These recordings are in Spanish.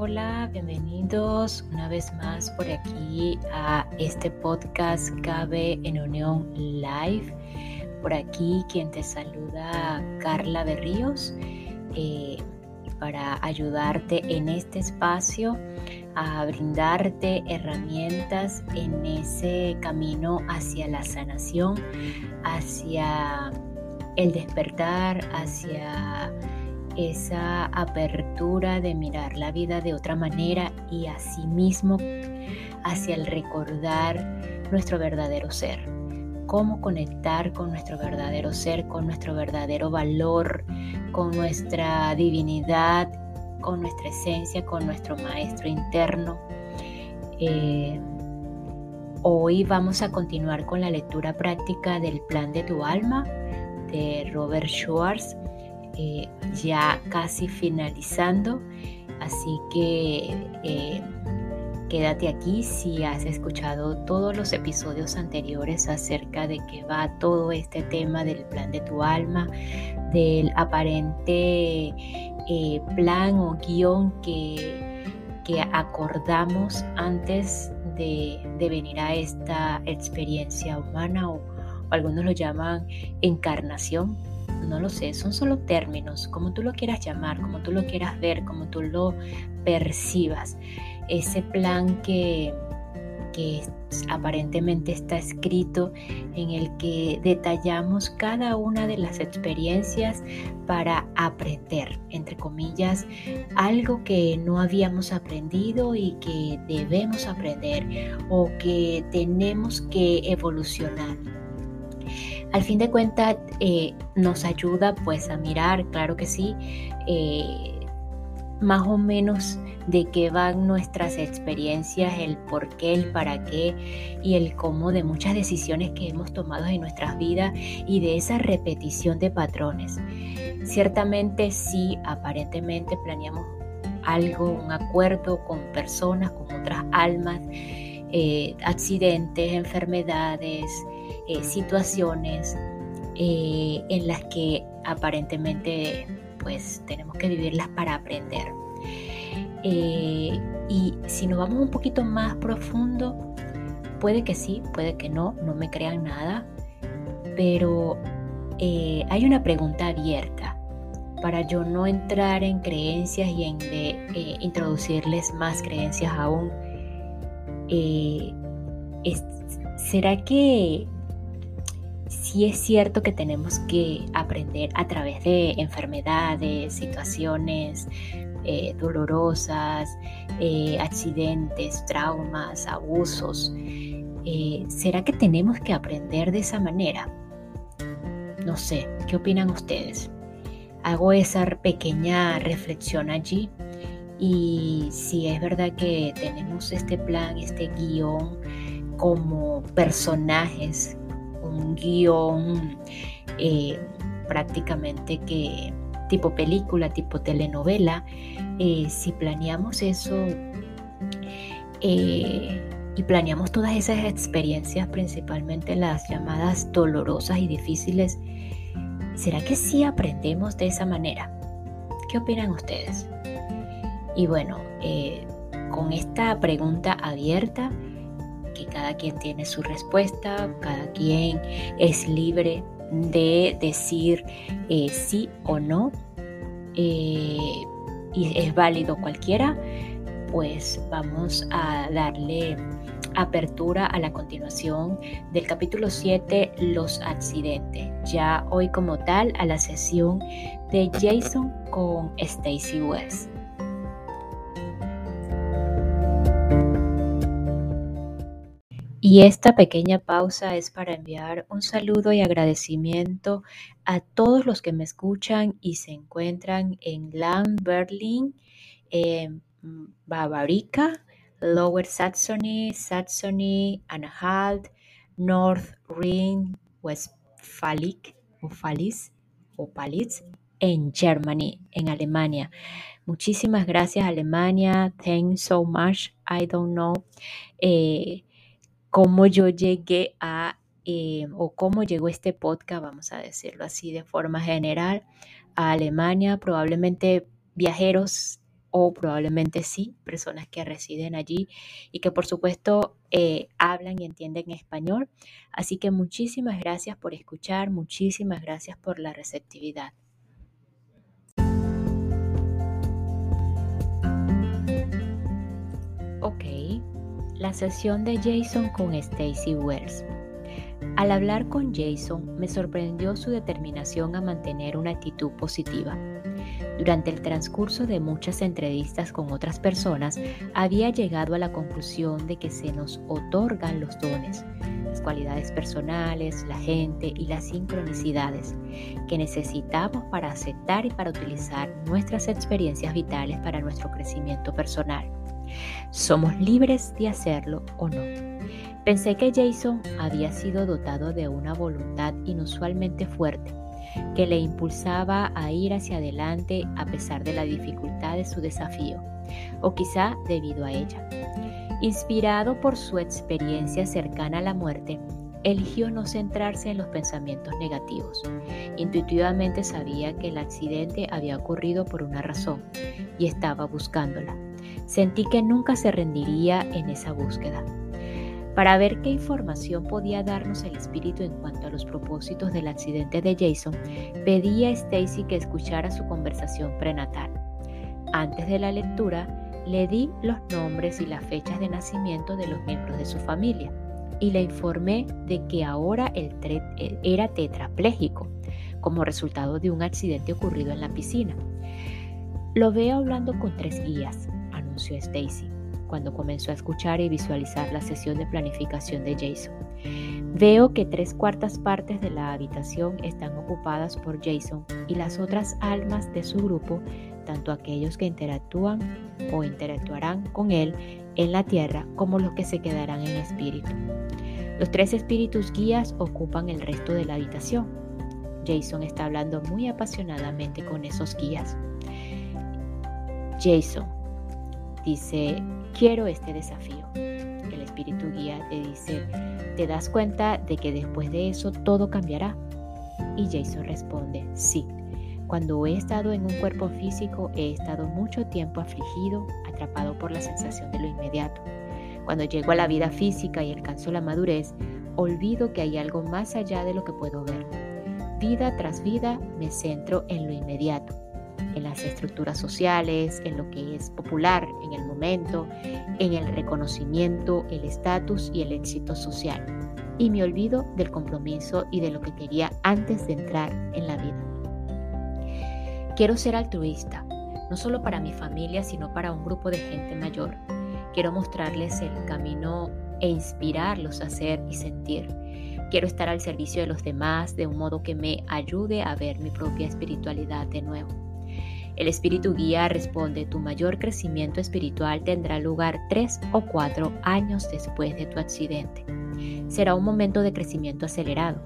hola, bienvenidos una vez más por aquí a este podcast Cabe en Unión Live. Por aquí quien te saluda Carla Berríos eh, para ayudarte en este espacio a brindarte herramientas en ese camino hacia la sanación, hacia el despertar, hacia esa apertura de mirar la vida de otra manera y asimismo hacia el recordar nuestro verdadero ser. Cómo conectar con nuestro verdadero ser, con nuestro verdadero valor, con nuestra divinidad, con nuestra esencia, con nuestro maestro interno. Eh, hoy vamos a continuar con la lectura práctica del plan de tu alma de Robert Schwartz ya casi finalizando, así que eh, quédate aquí si has escuchado todos los episodios anteriores acerca de que va todo este tema del plan de tu alma, del aparente eh, plan o guion que, que acordamos antes de, venir a esta experiencia humana o algunos lo llaman encarnación no lo sé, son solo términos, como tú lo quieras llamar, como tú lo quieras ver, como tú lo percibas. Ese plan que, que aparentemente está escrito en el que detallamos cada una de las experiencias para aprender, entre comillas, algo que no habíamos aprendido y que debemos aprender o que tenemos que evolucionar al fin de cuentas eh, nos ayuda pues a mirar, claro que sí, eh, más o menos de qué van nuestras experiencias, el por qué, el para qué y el cómo de muchas decisiones que hemos tomado en nuestras vidas y de esa repetición de patrones. Ciertamente sí, aparentemente planeamos algo, un acuerdo con personas, con otras almas, eh, accidentes, enfermedades, eh, situaciones eh, en las que aparentemente pues tenemos que vivirlas para aprender. Eh, y si nos vamos un poquito más profundo, puede que sí, puede que no, no me crean nada, pero hay una pregunta abierta para yo no entrar en creencias y en introducirles más creencias aún. ¿Será que sí es cierto que tenemos que aprender a través de enfermedades, situaciones eh, dolorosas, eh, accidentes, traumas, abusos. Eh, ¿Será que tenemos que aprender de esa manera? No sé, ¿qué opinan ustedes? Hago esa pequeña reflexión allí y si es verdad que tenemos este plan, este guion como personajes un guion eh, prácticamente que tipo película, tipo telenovela, eh, si planeamos eso eh, y planeamos todas esas experiencias, principalmente las llamadas dolorosas y difíciles, ¿será que sí aprendemos de esa manera? ¿Qué opinan ustedes? Y bueno, con esta pregunta abierta, cada quien tiene su respuesta, cada quien es libre de decir eh, sí o no, eh, y es válido cualquiera, pues vamos a darle apertura a la continuación del capítulo 7, los accidentes. Ya hoy como tal a la sesión de Jason con Stacy West. Y esta pequeña pausa es para enviar un saludo y agradecimiento a todos los que me escuchan y se encuentran en Land, Berlin, en Bavarica, Lower Saxony, Saxony, Anhalt, North Rhine, Westphalic, o o Palitz, en Germany, en Alemania. Muchísimas gracias Alemania, thanks so much, I don't know. Eh, cómo yo llegué a, eh, o cómo llegó este podcast, vamos a decirlo así de forma general, a Alemania. Probablemente viajeros o probablemente sí, personas que residen allí y que por supuesto eh, hablan y entienden español. Así que muchísimas gracias por escuchar, muchísimas gracias por la receptividad. Sesión de Jason con Stacy Wells. Al hablar con Jason me sorprendió su determinación a mantener una actitud positiva. Durante el transcurso de muchas entrevistas con otras personas, había llegado a la conclusión de que se nos otorgan los dones, las cualidades personales, la gente y las sincronicidades que necesitamos para aceptar y para utilizar nuestras experiencias vitales para nuestro crecimiento personal. Somos libres de hacerlo o no. Pensé que Jason había sido dotado de una voluntad inusualmente fuerte que le impulsaba a ir hacia adelante a pesar de la dificultad de su desafío, o quizá debido a ella. Inspirado por su experiencia cercana a la muerte, eligió no centrarse en los pensamientos negativos. Intuitivamente sabía que el accidente había ocurrido por una razón y estaba buscándola. Sentí que nunca se rendiría en esa búsqueda. Para ver qué información podía darnos el espíritu en cuanto a los propósitos del accidente de Jason, pedí a Stacy que escuchara su conversación prenatal. Antes de la lectura, le di los nombres y las fechas de nacimiento de los miembros de su familia y le informé de que ahora él era tetrapléjico como resultado de un accidente ocurrido en la piscina. Lo veo hablando con tres guías, Stacy cuando comenzó a escuchar y visualizar la sesión de planificación de Jason. Veo que tres cuartas partes de la habitación están ocupadas por Jason y las otras almas de su grupo, tanto aquellos que interactúan o interactuarán con él en la tierra como los que se quedarán en espíritu. Los tres espíritus guías ocupan el resto de la habitación. Jason está hablando muy apasionadamente con esos guías. Jason, dice, quiero este desafío. El espíritu guía te dice, ¿te das cuenta de que después de eso todo cambiará? Y Jason responde, sí. Cuando he estado en un cuerpo físico, he estado mucho tiempo afligido, atrapado por la sensación de lo inmediato. Cuando llego a la vida física y alcanzo la madurez, olvido que hay algo más allá de lo que puedo ver. Vida tras vida me centro en lo inmediato en las estructuras sociales, en lo que es popular en el momento, en el reconocimiento, el estatus y el éxito social. Y me olvido del compromiso y de lo que quería antes de entrar en la vida. Quiero ser altruista, no solo para mi familia, sino para un grupo de gente mayor. Quiero mostrarles el camino e inspirarlos a hacer y sentir. Quiero estar al servicio de los demás de un modo que me ayude a ver mi propia espiritualidad de nuevo. El espíritu guía responde, tu mayor crecimiento espiritual tendrá lugar tres o cuatro años después de tu accidente. Será un momento de crecimiento acelerado.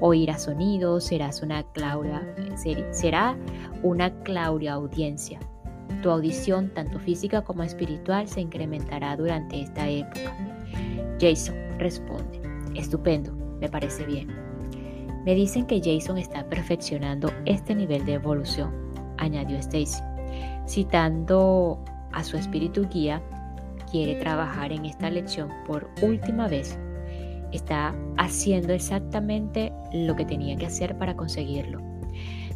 Oirás sonidos, serás una será una claudia audiencia. Tu audición, tanto física como espiritual, se incrementará durante esta época. Jason responde, estupendo, me parece bien. Me dicen que Jason está perfeccionando este nivel de evolución añadió Stacy. Citando a su espíritu guía, quiere trabajar en esta lección por última vez. Está haciendo exactamente lo que tenía que hacer para conseguirlo.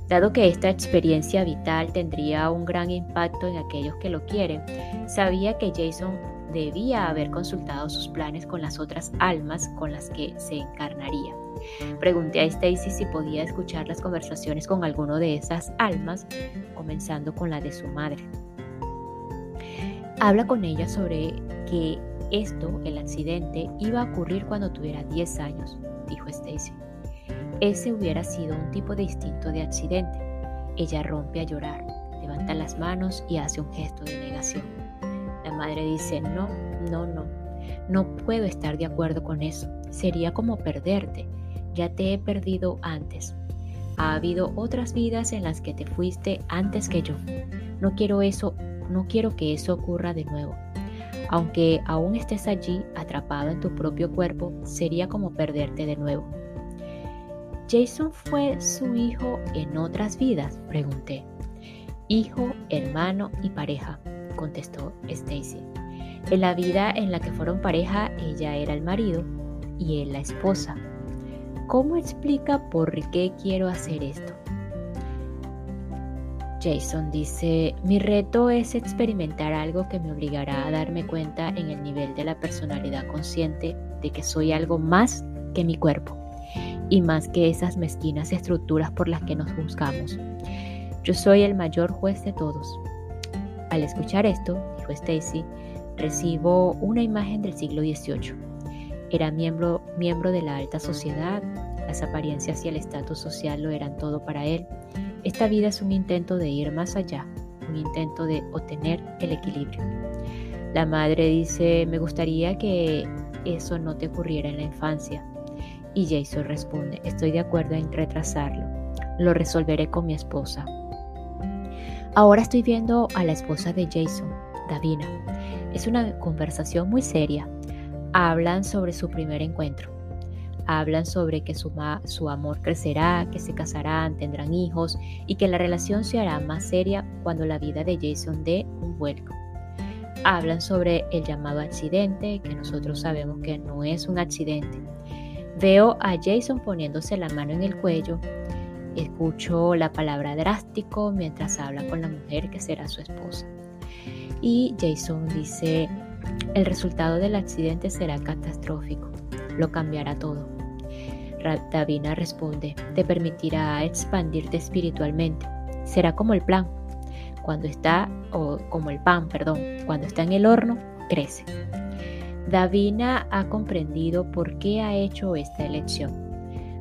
Dado que esta experiencia vital tendría un gran impacto en aquellos que lo quieren, sabía que Jason debía haber consultado sus planes con las otras almas con las que se encarnaría. Pregunté a Stacy si podía escuchar las conversaciones con alguno de esas almas, comenzando con la de su madre. Habla con ella sobre que esto, el accidente, iba a ocurrir cuando tuviera 10 años, dijo Stacy. Ese hubiera sido un tipo distinto de accidente. Ella rompe a llorar, levanta las manos y hace un gesto de negación. La madre dice, no, no, no, no puedo estar de acuerdo con eso. Sería como perderte ya te he perdido antes. Ha habido otras vidas en las que te fuiste antes que yo. No quiero eso, no quiero que eso ocurra de nuevo. Aunque aún estés allí atrapado en tu propio cuerpo, sería como perderte de nuevo. ¿Jason fue su hijo en otras vidas? Pregunté. Hijo, hermano y pareja. contestó Stacy. En la vida en la que fueron pareja, ella era el marido y él la esposa. ¿Cómo explica por qué quiero hacer esto? Jason dice, mi reto es experimentar algo que me obligará a darme cuenta en el nivel de la personalidad consciente de que soy algo más que mi cuerpo y más que esas mezquinas estructuras por las que nos juzgamos. Yo soy el mayor juez de todos. Al escuchar esto, dijo Stacy, recibo una imagen del siglo XVIII. Era miembro, miembro de la alta sociedad, las apariencias y el estatus social lo eran todo para él. Esta vida es un intento de ir más allá, un intento de obtener el equilibrio. La madre dice, me gustaría que eso no te ocurriera en la infancia. Y Jason responde, estoy de acuerdo en retrasarlo. Lo resolveré con mi esposa. Ahora estoy viendo a la esposa de Jason, Davina. Es una conversación muy seria. Hablan sobre su primer encuentro. Hablan sobre que su, amor crecerá, que se casarán, tendrán hijos y que la relación se hará más seria cuando la vida de Jason dé un vuelco. Hablan sobre el llamado accidente, que nosotros sabemos que no es un accidente. Veo a Jason poniéndose la mano en el cuello Escucho la palabra drástico mientras habla con la mujer que será su esposa. Y Jason dice, el resultado del accidente será catastrófico, lo cambiará todo. Davina responde, te permitirá expandirte espiritualmente. Será como el plan. Cuando está, o como el pan, perdón, cuando está en el horno, crece. Davina ha comprendido por qué ha hecho esta elección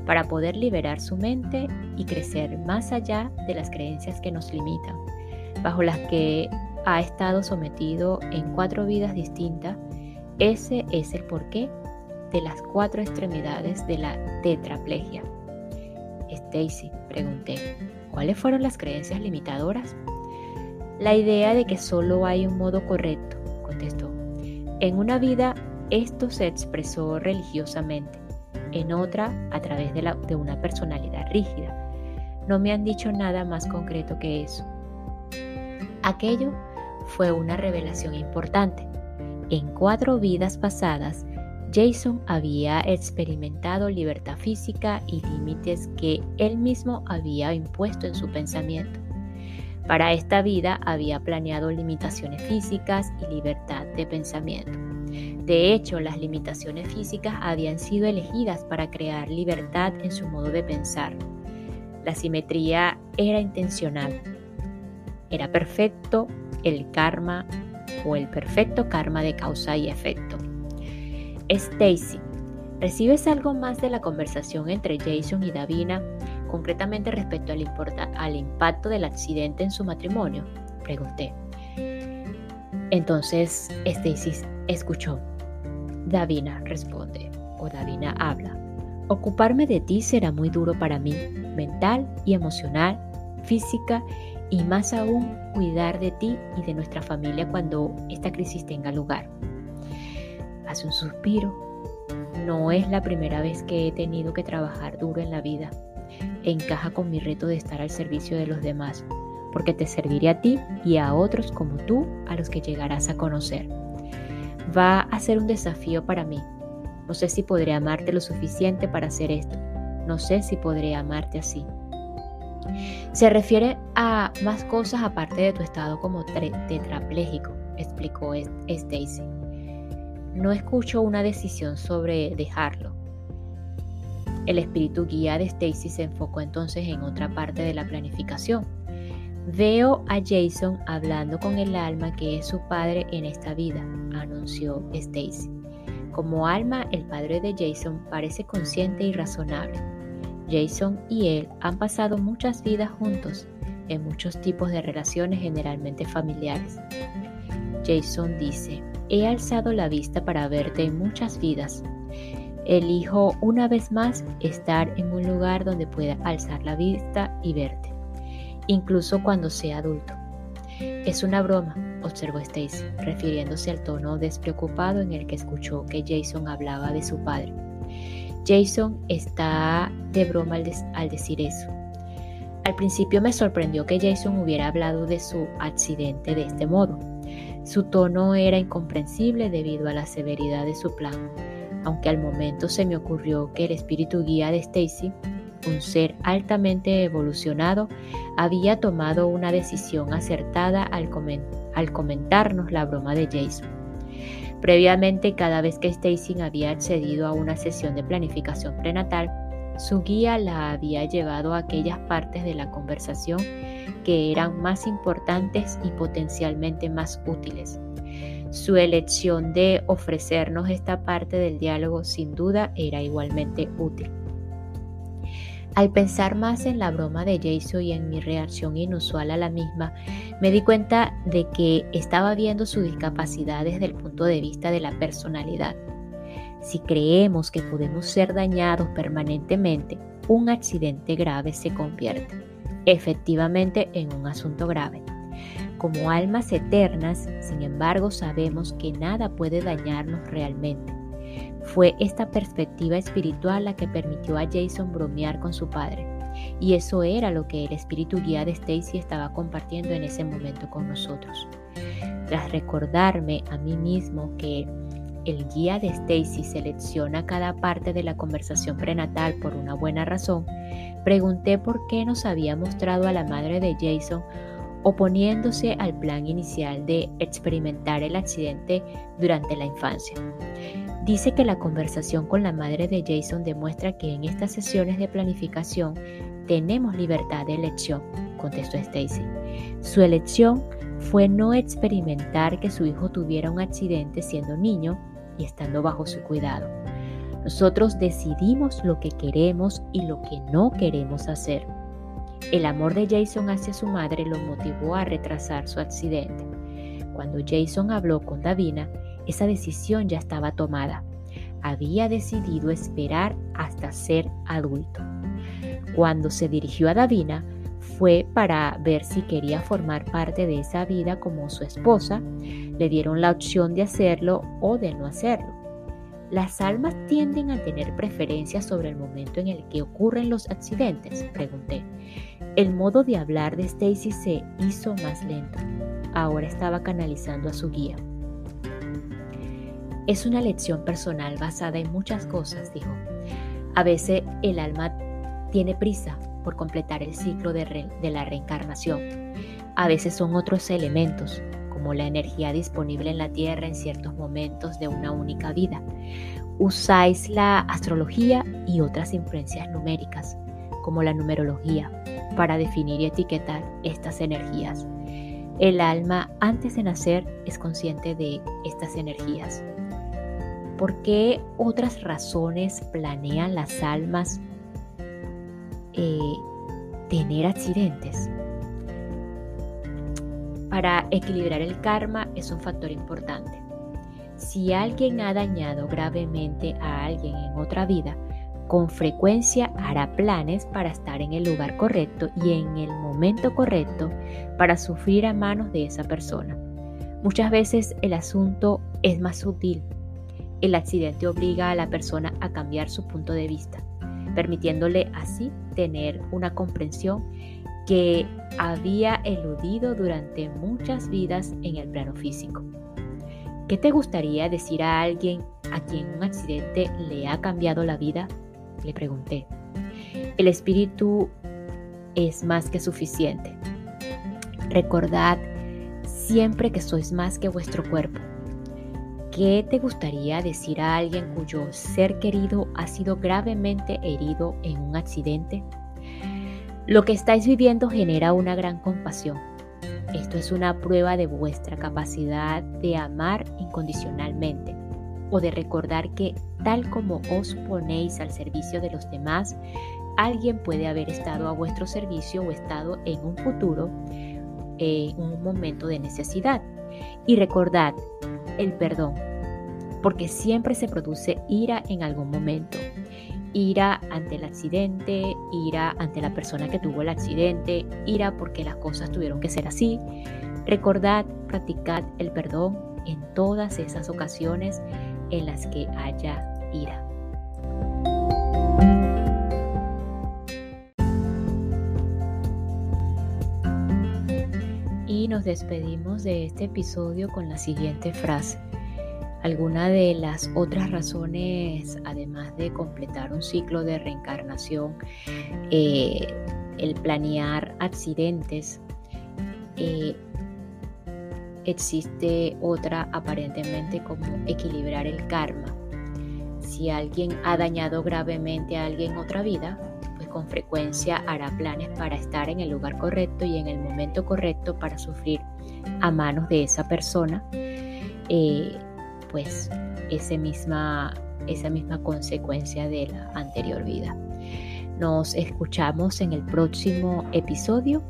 para poder liberar su mente y crecer más allá de las creencias que nos limitan, bajo las que ha estado sometido en cuatro vidas distintas. Ese es el porqué de las cuatro extremidades de la tetraplegia. Stacy, pregunté, ¿cuáles fueron las creencias limitadoras? La idea de que solo hay un modo correcto, contestó. En una vida esto se expresó religiosamente en otra a través de, la, de una personalidad rígida. No me han dicho nada más concreto que eso. Aquello fue una revelación importante. En cuatro vidas pasadas, Jason había experimentado libertad física y límites que él mismo había impuesto en su pensamiento. Para esta vida había planeado limitaciones físicas y libertad de pensamiento. De hecho, las limitaciones físicas habían sido elegidas para crear libertad en su modo de pensar. La simetría era intencional. Era perfecto el karma o el perfecto karma de causa y efecto. Stacy, ¿recibes algo más de la conversación entre Jason y Davina, concretamente respecto al, impacto del accidente en su matrimonio? Pregunté. Entonces Stacy escuchó. Davina responde, o Davina habla. Ocuparme de ti será muy duro para mí, mental y emocional, física y más aún cuidar de ti y de nuestra familia cuando esta crisis tenga lugar. Hace un suspiro. No es la primera vez que he tenido que trabajar duro en la vida. Encaja con mi reto de estar al servicio de los demás, porque te serviré a ti y a otros como tú a los que llegarás a conocer. Va a ser un desafío para mí. No sé si podré amarte lo suficiente para hacer esto. No sé si podré amarte así. Se refiere a más cosas aparte de tu estado como tetrapléjico, explicó Stacy. No escucho una decisión sobre dejarlo. El espíritu guía de Stacy se enfocó entonces en otra parte de la planificación, Veo a Jason hablando con el alma que es su padre en esta vida, anunció Stacy. Como alma, el padre de Jason parece consciente y razonable. Jason y él han pasado muchas vidas juntos, en muchos tipos de relaciones generalmente familiares. Jason dice, he alzado la vista para verte en muchas vidas. Elijo una vez más estar en un lugar donde pueda alzar la vista y verte incluso cuando sea adulto. Es una broma, observó Stacy, refiriéndose al tono despreocupado en el que escuchó que Jason hablaba de su padre. Jason está de broma al, decir eso. Al principio me sorprendió que Jason hubiera hablado de su accidente de este modo. Su tono era incomprensible debido a la severidad de su plan, aunque al momento se me ocurrió que el espíritu guía de Stacy, un ser altamente evolucionado, había tomado una decisión acertada al comentarnos la broma de Jason. Previamente, cada vez que Stacy había accedido a una sesión de planificación prenatal, su guía la había llevado a aquellas partes de la conversación que eran más importantes y potencialmente más útiles. Su elección de ofrecernos esta parte del diálogo sin duda era igualmente útil. Al pensar más en la broma de Jason y en mi reacción inusual a la misma, me di cuenta de que estaba viendo su discapacidad desde el punto de vista de la personalidad. Si creemos que podemos ser dañados permanentemente, un accidente grave se convierte efectivamente en un asunto grave. Como almas eternas, sin embargo, sabemos que nada puede dañarnos realmente. Fue esta perspectiva espiritual la que permitió a Jason bromear con su padre. Y eso era lo que el espíritu guía de Stacy estaba compartiendo en ese momento con nosotros. Tras recordarme a mí mismo que el guía de Stacy selecciona cada parte de la conversación prenatal por una buena razón, pregunté por qué nos había mostrado a la madre de Jason oponiéndose al plan inicial de experimentar el accidente durante la infancia. Dice que la conversación con la madre de Jason demuestra que en estas sesiones de planificación tenemos libertad de elección, contestó Stacy. Su elección fue no experimentar que su hijo tuviera un accidente siendo niño y estando bajo su cuidado. Nosotros decidimos lo que queremos y lo que no queremos hacer. El amor de Jason hacia su madre lo motivó a retrasar su accidente. Cuando Jason habló con Davina, esa decisión ya estaba tomada. Había decidido esperar hasta ser adulto. Cuando se dirigió a Davina, fue para ver si quería formar parte de esa vida como su esposa. Le dieron la opción de hacerlo o de no hacerlo. ¿Las almas tienden a tener preferencia sobre el momento en el que ocurren los accidentes? Pregunté. El modo de hablar de Stacy se hizo más lento. Ahora estaba canalizando a su guía. Es una lección personal basada en muchas cosas, dijo. A veces el alma tiene prisa por completar el ciclo de, la reencarnación. A veces son otros elementos, como la energía disponible en la Tierra en ciertos momentos de una única vida. Usáis la astrología y otras influencias numéricas, como la numerología, para definir y etiquetar estas energías. El alma antes de nacer es consciente de estas energías. ¿Por qué otras razones planean las almas eh, tener accidentes. Para equilibrar el karma es un factor importante. Si alguien ha dañado gravemente a alguien en otra vida, con frecuencia hará planes para estar en el lugar correcto y en el momento correcto para sufrir a manos de esa persona. Muchas veces el asunto es más sutil. El accidente obliga a la persona a cambiar su punto de vista permitiéndole así tener una comprensión que había eludido durante muchas vidas en el plano físico. ¿Qué te gustaría decir a alguien a quien un accidente le ha cambiado la vida? Le pregunté. El espíritu es más que suficiente. Recordad siempre que sois más que vuestro cuerpo ¿Qué te gustaría decir a alguien cuyo ser querido ha sido gravemente herido en un accidente? Lo que estáis viviendo genera una gran compasión. Esto es una prueba de vuestra capacidad de amar incondicionalmente o de recordar que tal como os ponéis al servicio de los demás, alguien puede haber estado a vuestro servicio o estado en un futuro en un momento de necesidad. Y recordad, el perdón, porque siempre se produce ira en algún momento. Ira ante el accidente, ira ante la persona que tuvo el accidente, ira porque las cosas tuvieron que ser así. Recordad, practicad el perdón en todas esas ocasiones en las que haya ira. Y nos despedimos de este episodio con la siguiente frase. Alguna de las otras razones, además de completar un ciclo de reencarnación, eh, el planear accidentes, eh, existe otra aparentemente como equilibrar el karma. Si alguien ha dañado gravemente a alguien en otra vida, pues con frecuencia hará planes para estar en el lugar correcto y en el momento correcto para sufrir a manos de esa persona. Eh, pues esa misma, esa misma consecuencia de la anterior vida. Nos escuchamos en el próximo episodio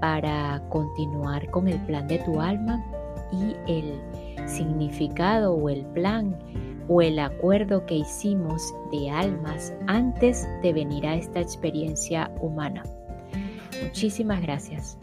para continuar con el plan de tu alma y el significado o el plan o el acuerdo que hicimos de almas antes de venir a esta experiencia humana. Muchísimas gracias.